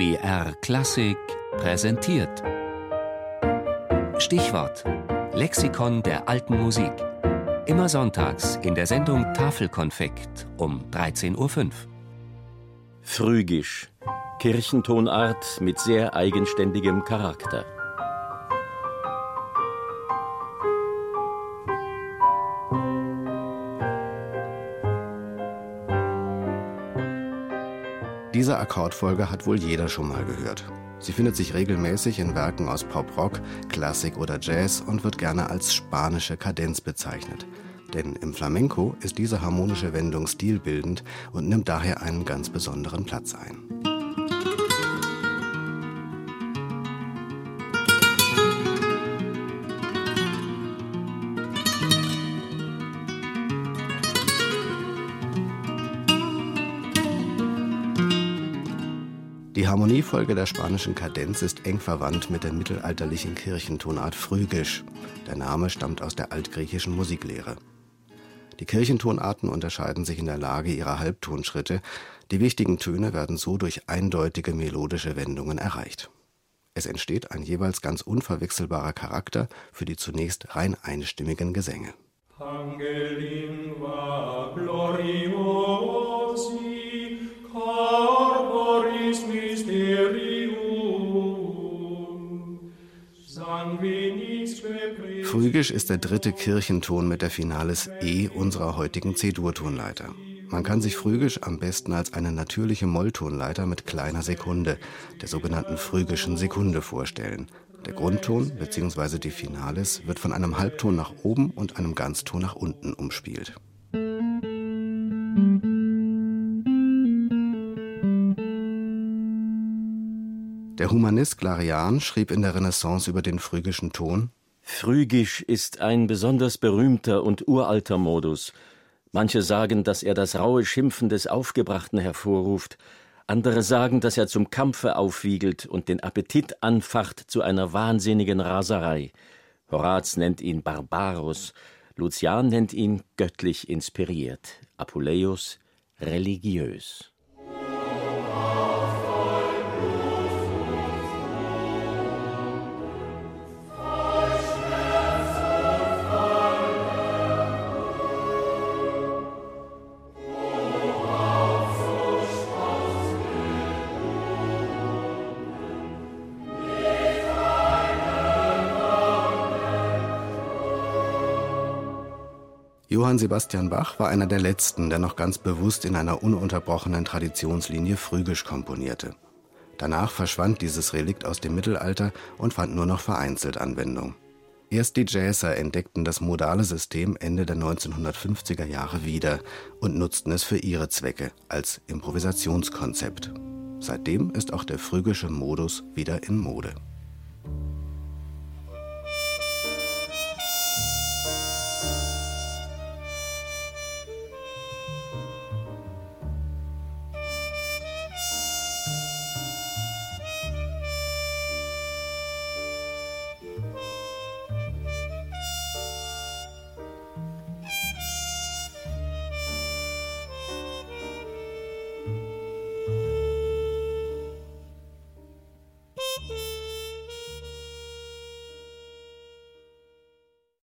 BR Klassik präsentiert. Stichwort: Lexikon der alten Musik. Immer sonntags in der Sendung Tafelkonfekt um 13.05 Uhr. Phrygisch. Kirchentonart mit sehr eigenständigem Charakter. Diese Akkordfolge hat wohl jeder schon mal gehört. Sie findet sich regelmäßig in Werken aus Pop-Rock, Klassik oder Jazz und wird gerne als spanische Kadenz bezeichnet. Denn im Flamenco ist diese harmonische Wendung stilbildend und nimmt daher einen ganz besonderen Platz ein. Die Harmoniefolge der spanischen Kadenz ist eng verwandt mit der mittelalterlichen Kirchentonart Phrygisch. Der Name stammt aus der altgriechischen Musiklehre. Die Kirchentonarten unterscheiden sich in der Lage ihrer Halbtonschritte. Die wichtigen Töne werden so durch eindeutige melodische Wendungen erreicht. Es entsteht ein jeweils ganz unverwechselbarer Charakter für die zunächst rein einstimmigen Gesänge. Pangelingua gloriosi, Phrygisch ist der dritte Kirchenton mit der Finales E unserer heutigen C-Dur-Tonleiter. Man kann sich Phrygisch am besten als eine natürliche Molltonleiter mit kleiner Sekunde, der sogenannten phrygischen Sekunde, vorstellen. Der Grundton bzw. die Finales wird von einem Halbton nach oben und einem Ganzton nach unten umspielt. Der Humanist Clarian schrieb in der Renaissance über den phrygischen Ton Phrygisch ist ein besonders berühmter und uralter Modus. Manche sagen, dass er das raue Schimpfen des Aufgebrachten hervorruft, andere sagen, dass er zum Kampfe aufwiegelt und den Appetit anfacht zu einer wahnsinnigen Raserei. Horaz nennt ihn Barbarus, Lucian nennt ihn göttlich inspiriert, Apuleius religiös. Johann Sebastian Bach war einer der letzten, der noch ganz bewusst in einer ununterbrochenen Traditionslinie phrygisch komponierte. Danach verschwand dieses Relikt aus dem Mittelalter und fand nur noch vereinzelt Anwendung. Erst die Jazzer entdeckten das modale System Ende der 1950er Jahre wieder und nutzten es für ihre Zwecke als Improvisationskonzept. Seitdem ist auch der phrygische Modus wieder in Mode.